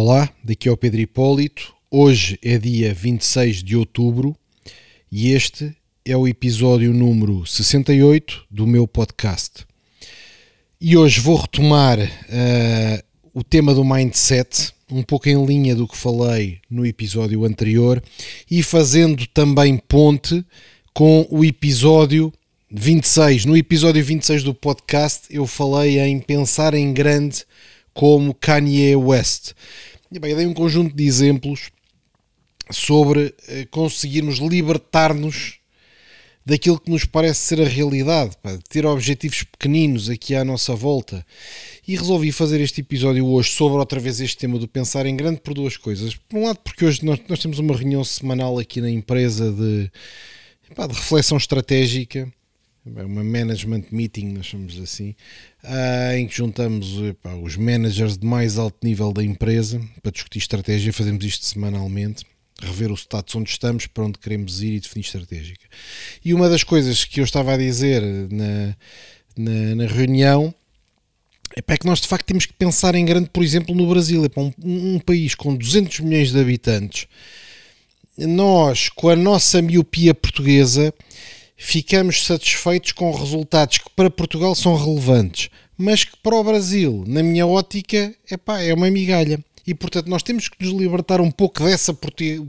Olá, daqui é o Pedro Hipólito. Hoje é dia 26 de outubro e este é o episódio número 68 do meu podcast. E hoje vou retomar uh, o tema do mindset, um pouco em linha do que falei no episódio anterior e fazendo também ponte com o episódio 26. No episódio 26 do podcast eu falei em pensar em grande como Kanye West. E bem, eu dei um conjunto de exemplos sobre eh, conseguirmos libertar-nos daquilo que nos parece ser a realidade, pá, ter objetivos pequeninos aqui à nossa volta. E resolvi fazer este episódio hoje sobre outra vez este tema do pensar em grande por duas coisas. Por um lado, porque hoje nós, nós temos uma reunião semanal aqui na empresa de, pá, de reflexão estratégica uma management meeting, nós chamamos assim, uh, em que juntamos epá, os managers de mais alto nível da empresa para discutir estratégia, fazemos isto semanalmente, rever o status onde estamos, para onde queremos ir e definir estratégica. E uma das coisas que eu estava a dizer na, na, na reunião é que nós de facto temos que pensar em grande, por exemplo, no Brasil, é um, um país com 200 milhões de habitantes. Nós, com a nossa miopia portuguesa, ficamos satisfeitos com resultados que para Portugal são relevantes, mas que para o Brasil, na minha ótica, epá, é uma migalha. E portanto, nós temos que nos libertar um pouco dessa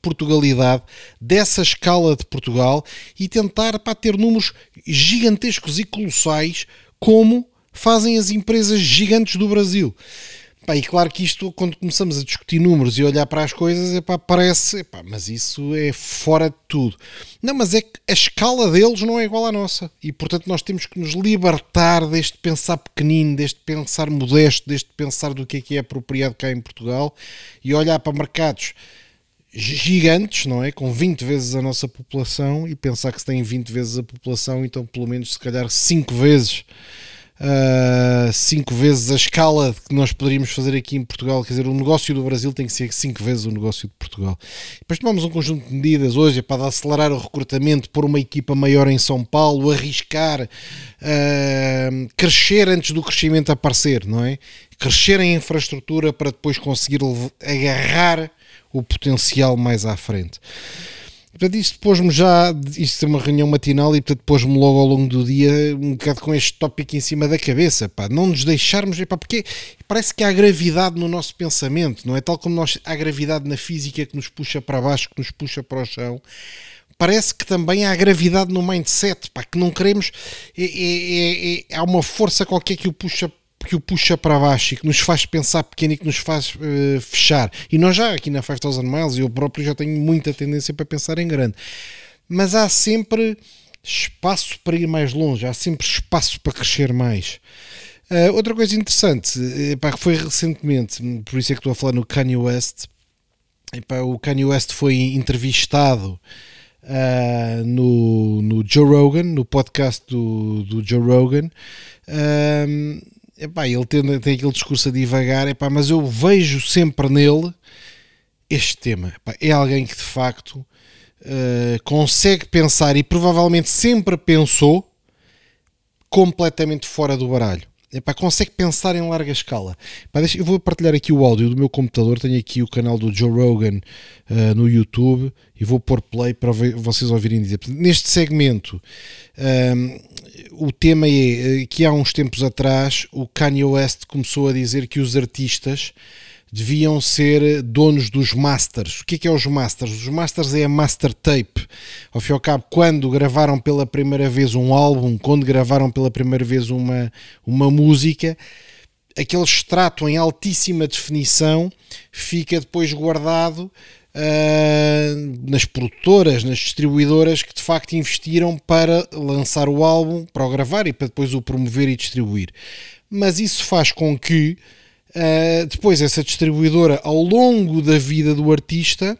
Portugalidade, dessa escala de Portugal e tentar pá, ter números gigantescos e colossais, como fazem as empresas gigantes do Brasil. Pá, e claro que isto, quando começamos a discutir números e olhar para as coisas, epá, parece, epá, mas isso é fora de tudo. Não, mas é que a escala deles não é igual à nossa. E portanto nós temos que nos libertar deste pensar pequenino, deste pensar modesto, deste pensar do que é que é apropriado cá em Portugal e olhar para mercados gigantes, não é? Com 20 vezes a nossa população e pensar que se tem 20 vezes a população, então pelo menos se calhar 5 vezes uh, cinco vezes a escala que nós poderíamos fazer aqui em Portugal. Quer dizer, o negócio do Brasil tem que ser cinco vezes o negócio de Portugal. Depois tomamos um conjunto de medidas hoje para acelerar o recrutamento, pôr uma equipa maior em São Paulo, arriscar, uh, crescer antes do crescimento aparecer, não é? Crescer em infraestrutura para depois conseguir agarrar o potencial mais à frente. Portanto, isto pôs-me já, isto é uma reunião matinal e portanto pôs-me logo ao longo do dia um bocado com este tópico em cima da cabeça, pá, não nos deixarmos, pá, porque parece que há gravidade no nosso pensamento, não é? Tal como nós, há gravidade na física que nos puxa para baixo, que nos puxa para o chão, parece que também há gravidade no mindset, pá, que não queremos, é, é, é, há uma força qualquer que o puxa que o puxa para baixo e que nos faz pensar pequeno e que nos faz uh, fechar. E nós já aqui na 5000 Miles, eu próprio já tenho muita tendência para pensar em grande. Mas há sempre espaço para ir mais longe, há sempre espaço para crescer mais. Uh, outra coisa interessante, epá, que foi recentemente, por isso é que estou a falar no Kanye West, epá, o Kanye West foi entrevistado uh, no, no Joe Rogan, no podcast do, do Joe Rogan, epá, ele tem, tem aquele discurso a divagar, epá, mas eu vejo sempre nele este tema. Epá, é alguém que de facto uh, consegue pensar e provavelmente sempre pensou completamente fora do baralho. Epá, consegue pensar em larga escala. Epá, deixa, eu vou partilhar aqui o áudio do meu computador. Tenho aqui o canal do Joe Rogan uh, no YouTube e vou pôr play para vocês ouvirem dizer. Neste segmento, um, o tema é eh, que há uns tempos atrás o Kanye West começou a dizer que os artistas deviam ser donos dos masters. O que é, que é os masters? Os masters é a master tape. Ao fim e ao cabo, quando gravaram pela primeira vez um álbum, quando gravaram pela primeira vez uma, uma música, aquele extrato em altíssima definição fica depois guardado Uh, nas produtoras, nas distribuidoras que de facto investiram para lançar o álbum, para o gravar e para depois o promover e distribuir. Mas isso faz com que uh, depois essa distribuidora, ao longo da vida do artista,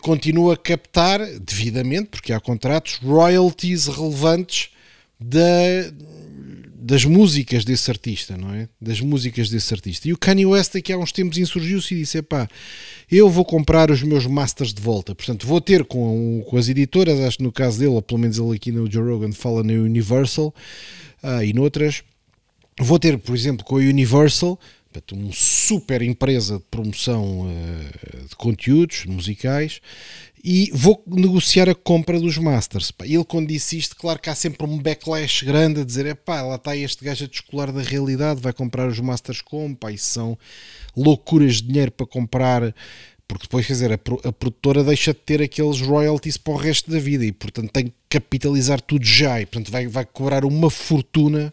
continue a captar devidamente, porque há contratos, royalties relevantes da, das músicas desse artista, não é? Das músicas desse artista. E o Kanye West aqui há uns tempos insurgiu-se e disse, pá, eu vou comprar os meus masters de volta. Portanto, vou ter com, com as editoras, acho que no caso dele, ou pelo menos ele aqui no Joe Rogan fala na Universal uh, e noutras, vou ter, por exemplo, com a Universal, uma super empresa de promoção uh, de conteúdos musicais, e vou negociar a compra dos Masters. Pá. Ele, quando disse isto, claro que há sempre um backlash grande a dizer: é pá, lá está este gajo a descolar da realidade, vai comprar os Masters como? Pá, isso são loucuras de dinheiro para comprar. Porque depois, quer dizer, a, a produtora deixa de ter aqueles royalties para o resto da vida e, portanto, tem que capitalizar tudo já e, portanto, vai, vai cobrar uma fortuna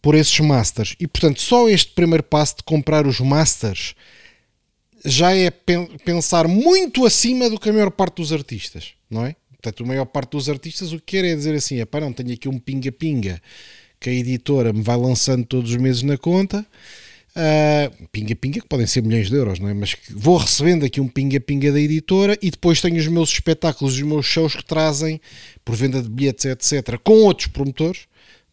por esses Masters. E, portanto, só este primeiro passo de comprar os Masters já é pensar muito acima do que a maior parte dos artistas, não é? Portanto, a maior parte dos artistas o que quer é dizer assim: pá, não, tenho aqui um pinga-pinga que a editora me vai lançando todos os meses na conta. Pinga-pinga, uh, que podem ser milhões de euros, não é? Mas vou recebendo aqui um pinga-pinga da editora e depois tenho os meus espetáculos, os meus shows que trazem, por venda de bilhetes, etc., com outros promotores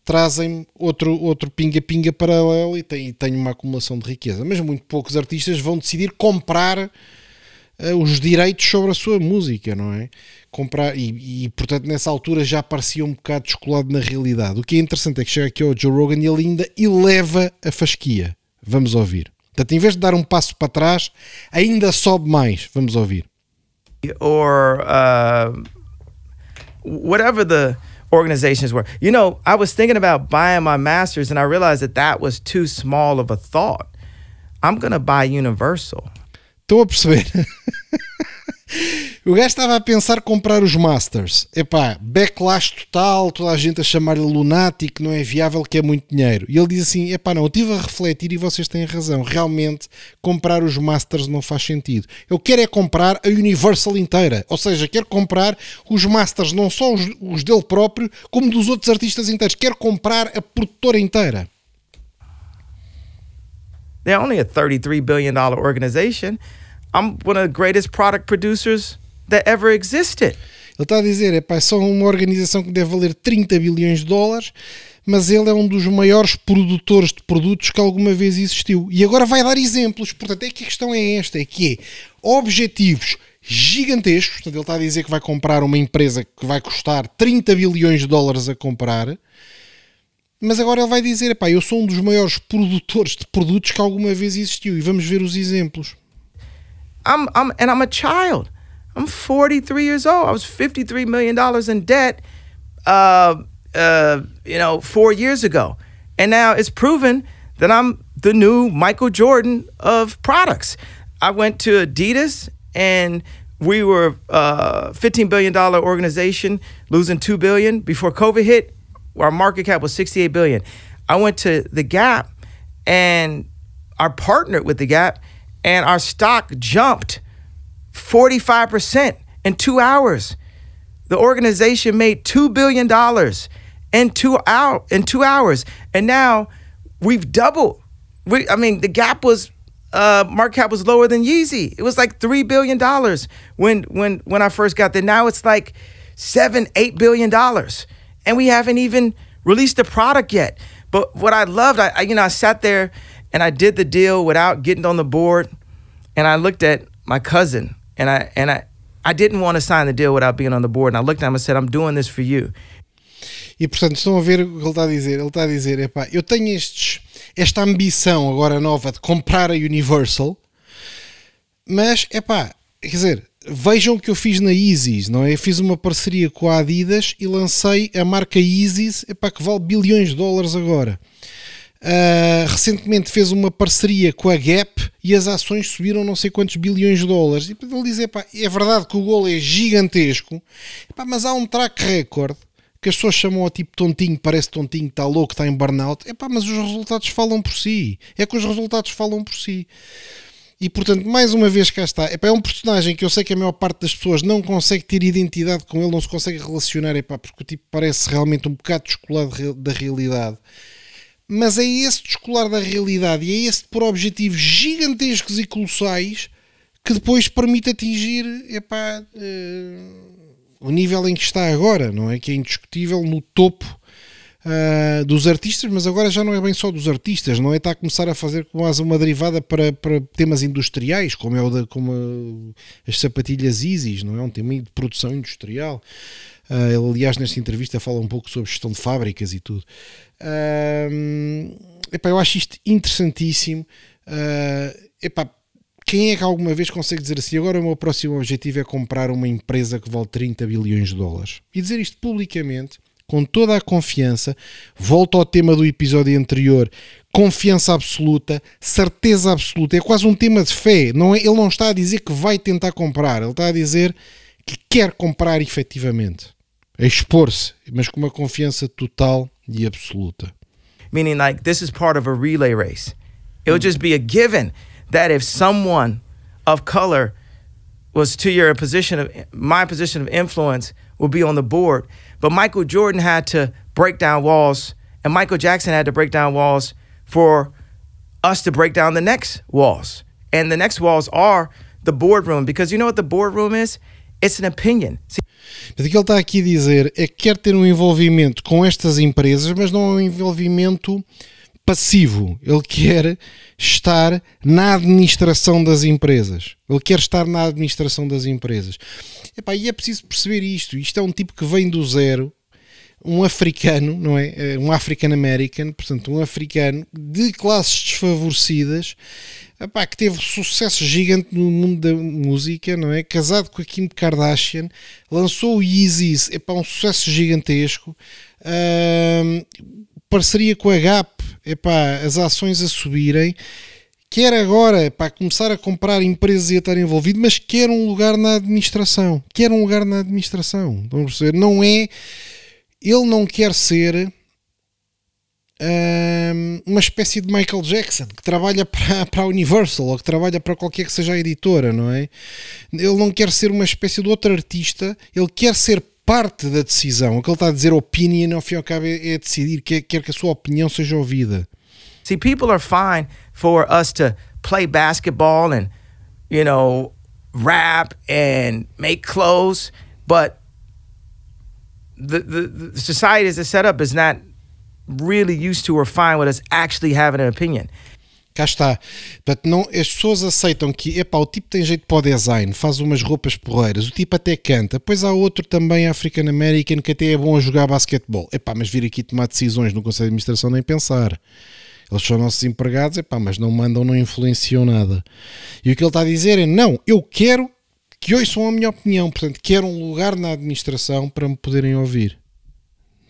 trazem outro, outro pinga-pinga paralelo e tem, tem uma acumulação de riqueza. Mas muito poucos artistas vão decidir comprar uh, os direitos sobre a sua música, não é? Comprar, e, e, portanto nessa altura já parecia um bocado descolado na realidade. O que é interessante é que chega aqui ao Joe Rogan e ele ainda eleva a fasquia. Vamos ouvir. Portanto, em vez de dar um passo para trás, ainda sobe mais. Vamos ouvir. Or uh, whatever the organizations were. You know, I was thinking about buying my master's and I realized that that was too small of a thought. I'm going to buy Universal. Perceber. O gajo estava a pensar comprar os Masters. Epá, backlash total, toda a gente a chamar-lhe lunático, não é viável, que é muito dinheiro. E ele diz assim: epá, não, eu estive a refletir e vocês têm razão. Realmente, comprar os Masters não faz sentido. Eu quero é comprar a Universal inteira. Ou seja, quero comprar os Masters, não só os, os dele próprio, como dos outros artistas inteiros. Quero comprar a produtora inteira. They're only a $33 billion organization. I'm one of the greatest product producers that ever existed. Ele está a dizer, é pá, são uma organização que deve valer 30 bilhões de dólares, mas ele é um dos maiores produtores de produtos que alguma vez existiu. E agora vai dar exemplos. Portanto, é que a questão é esta, é que é objetivos gigantescos. Portanto, ele está a dizer que vai comprar uma empresa que vai custar 30 bilhões de dólares a comprar. Mas agora ele vai dizer, pá, eu sou um dos maiores produtores de produtos que alguma vez existiu. E vamos ver os exemplos. I'm, I'm, and I'm a child. I'm 43 years old. I was 53 million dollars in debt, uh, uh, you know, four years ago, and now it's proven that I'm the new Michael Jordan of products. I went to Adidas, and we were a uh, 15 billion dollar organization, losing two billion before COVID hit. Our market cap was 68 billion. I went to the Gap, and our partnered with the Gap and our stock jumped 45% in two hours. The organization made $2 billion in two, hour, in two hours. And now we've doubled. We, I mean, the gap was, uh, market cap was lower than Yeezy. It was like $3 billion when, when, when I first got there. Now it's like seven, $8 billion. And we haven't even released the product yet. But what I loved, I, I you know, I sat there and I did the deal without getting on the board. And I looked at my cousin and I and I I didn't want to sign the deal without being on the board. And I looked at him and said, I'm doing this for you. E portanto estão a ver o que ele está a dizer. Ele está a dizer: epá, eu tenho estes, esta ambição agora nova de comprar a Universal, mas epá, quer dizer, vejam o que eu fiz na Yeezys, não é? Eu fiz uma parceria com a Adidas e lancei a marca Yeezys, epá, que vale bilhões de dólares agora. Uh, recentemente fez uma parceria com a Gap e as ações subiram não sei quantos bilhões de dólares. E ele diz: epá, é verdade que o gol é gigantesco, epá, mas há um track record que as pessoas chamam a tipo tontinho, parece tontinho, está louco, está em burnout. Epá, mas os resultados falam por si. É que os resultados falam por si. E portanto, mais uma vez cá está. Epá, é um personagem que eu sei que a maior parte das pessoas não consegue ter identidade com ele, não se consegue relacionar, epá, porque o tipo parece realmente um bocado descolado da realidade mas é esse descolar da realidade e é esse por objetivos gigantescos e colossais que depois permite atingir epá, uh, o nível em que está agora, não é? Que é indiscutível no topo uh, dos artistas, mas agora já não é bem só dos artistas, não é? Está a começar a fazer quase uma derivada para, para temas industriais, como é o da, como a, as sapatilhas Isis, não é? Um tema de produção industrial. Uh, ele, aliás, nesta entrevista fala um pouco sobre gestão de fábricas e tudo. Uh, epá, eu acho isto interessantíssimo. Uh, epá, quem é que alguma vez consegue dizer assim, agora o meu próximo objetivo é comprar uma empresa que vale 30 bilhões de dólares? E dizer isto publicamente, com toda a confiança, volto ao tema do episódio anterior, confiança absoluta, certeza absoluta, é quase um tema de fé, não é, ele não está a dizer que vai tentar comprar, ele está a dizer que quer comprar efetivamente, a expor-se, mas com uma confiança total e absoluta. Meaning like this is part of a relay race. It would just be a given that if someone of color was to your position of my position of influence would be on the board. But Michael Jordan had to break down walls, and Michael Jackson had to break down walls for us to break down the next walls. And the next walls are the boardroom, because you know what the boardroom is? It's an opinion. See, Mas o que ele está aqui a dizer é que quer ter um envolvimento com estas empresas, mas não é um envolvimento passivo, ele quer estar na administração das empresas. Ele quer estar na administração das empresas. Epá, e é preciso perceber isto. Isto é um tipo que vem do zero, um africano, não é? é um African American, portanto, um africano de classes desfavorecidas, epá, que teve sucesso gigante no mundo da música, não é? Casado com a Kim Kardashian, lançou o Yeezys, epá, um sucesso gigantesco. parceria com a Gap, epá, as ações a subirem, quer agora para começar a comprar empresas e a estar envolvido, mas quer um lugar na administração. Quer um lugar na administração. Vamos perceber? Não é. Ele não quer ser um, uma espécie de Michael Jackson que trabalha para, para a Universal ou que trabalha para qualquer que seja a editora, não é? Ele não quer ser uma espécie de outro artista, ele quer ser parte da decisão. O que ele está a dizer, opinion, ao fim e ao cabo, é, é decidir, quer, quer que a sua opinião seja ouvida. See, people are fine for us to play basketball and, you know, rap and make clothes, but the, the, the society as it's set up is not really used to or fine with us actually having an opinion. Cá está. Portanto, não, as pessoas aceitam que epá, o tipo tem jeito para o design, faz umas roupas porreiras, o tipo até canta. Depois há outro também African American que até é bom a jogar basquetebol. Epá, mas vir aqui tomar decisões no Conselho de Administração nem pensar. Eles são nossos empregados, epá, mas não mandam, não influenciam nada. E o que ele está a dizer é: não, eu quero que ouçam a minha opinião, portanto, quero um lugar na administração para me poderem ouvir.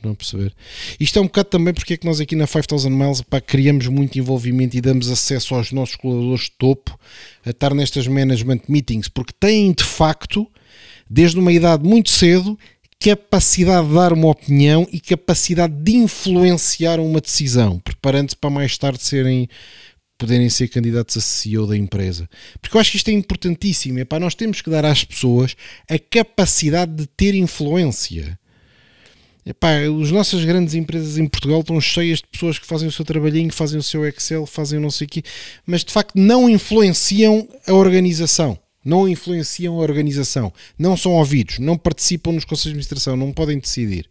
Não a perceber? Isto é um bocado também porque é que nós aqui na 5000 Miles pá, criamos muito envolvimento e damos acesso aos nossos colaboradores de topo a estar nestas management meetings, porque têm de facto, desde uma idade muito cedo, capacidade de dar uma opinião e capacidade de influenciar uma decisão, preparando-se para mais tarde serem poderem ser candidatos a CEO da empresa. Porque eu acho que isto é importantíssimo. É para nós temos que dar às pessoas a capacidade de ter influência. Epá, as nossas grandes empresas em Portugal estão cheias de pessoas que fazem o seu trabalhinho, fazem o seu Excel, fazem não sei o quê, mas de facto não influenciam a organização. Não influenciam a organização. Não são ouvidos, não participam nos conselhos de administração, não podem decidir.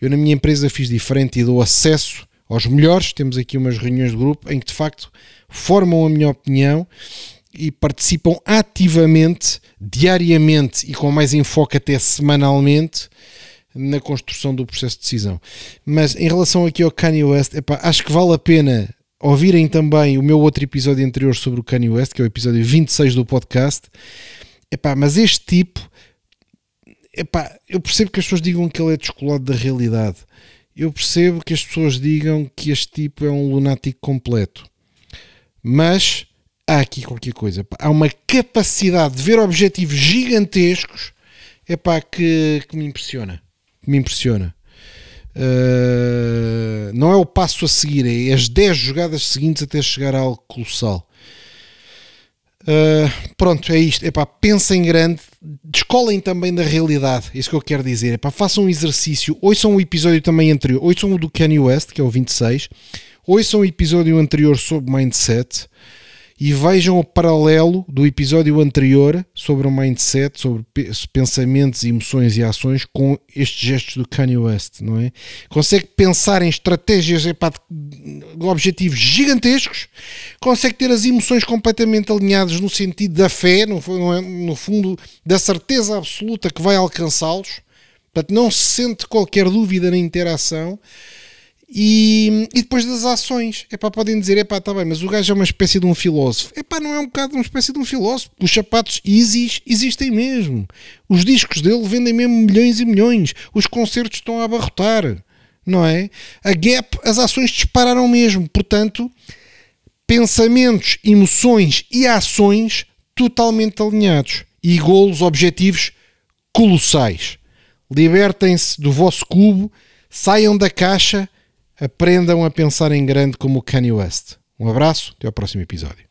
Eu na minha empresa fiz diferente e dou acesso aos melhores. Temos aqui umas reuniões de grupo em que de facto formam a minha opinião e participam ativamente, diariamente e com mais enfoque até semanalmente na construção do processo de decisão. Mas em relação aqui ao Kanye West, epá, acho que vale a pena ouvirem também o meu outro episódio anterior sobre o Kanye West, que é o episódio 26 do podcast. Epá, mas este tipo, epá, eu percebo que as pessoas digam que ele é descolado da realidade. Eu percebo que as pessoas digam que este tipo é um lunático completo. Mas há aqui qualquer coisa. Epá, há uma capacidade de ver objetivos gigantescos epá, que, que me impressiona que me impressiona. Uh, não é o passo a seguir, é as 10 jogadas seguintes até chegar a algo colossal. Uh, pronto, é isto. Epá, pensem grande, descolem também da realidade. É isso que eu quero dizer. Epá, façam um exercício. Ouçam o episódio também anterior. Ouçam o do Kanye West, que é o 26. Ouçam o episódio anterior sobre mindset e vejam o paralelo do episódio anterior sobre o mindset, sobre pensamentos, emoções e ações com estes gestos do Kanye West, não é? Consegue pensar em estratégias epá, de objetivos gigantescos, consegue ter as emoções completamente alinhadas no sentido da fé, no, é? no fundo da certeza absoluta que vai alcançá-los, portanto não se sente qualquer dúvida na interação E, e depois das ações, é pá, podem dizer, é pá, tá bem, mas o gajo é uma espécie de um filósofo. É pá, não é um bocado uma espécie de um filósofo. Os sapatos Yeezys existem mesmo. Os discos dele vendem mesmo milhões e milhões. Os concertos estão a abarrotar, não é? A Gap, as ações dispararam mesmo. Portanto, pensamentos, emoções e ações totalmente alinhados e golos, objetivos colossais. Libertem-se do vosso cubo, saiam da caixa aprendam a pensar em grande como Kanye West. Um abraço, até ao próximo episódio.